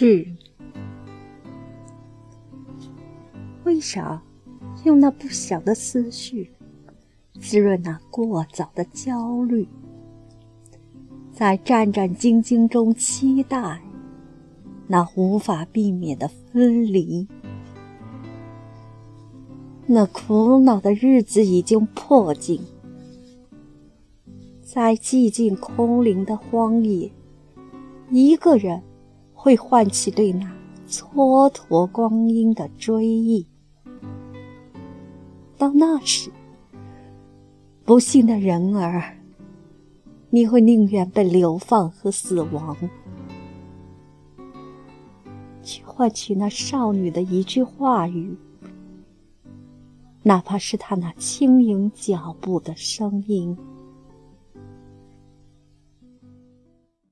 是。为啥用那不祥的思绪滋润那过早的焦虑？在战战兢兢中期待那无法避免的分离。那苦恼的日子已经迫近，在寂静空灵的荒野，一个人会唤起对那蹉跎光阴的追忆。到那时，不幸的人儿。你会宁愿被流放和死亡，去换取那少女的一句话语，哪怕是她那轻盈脚步的声音。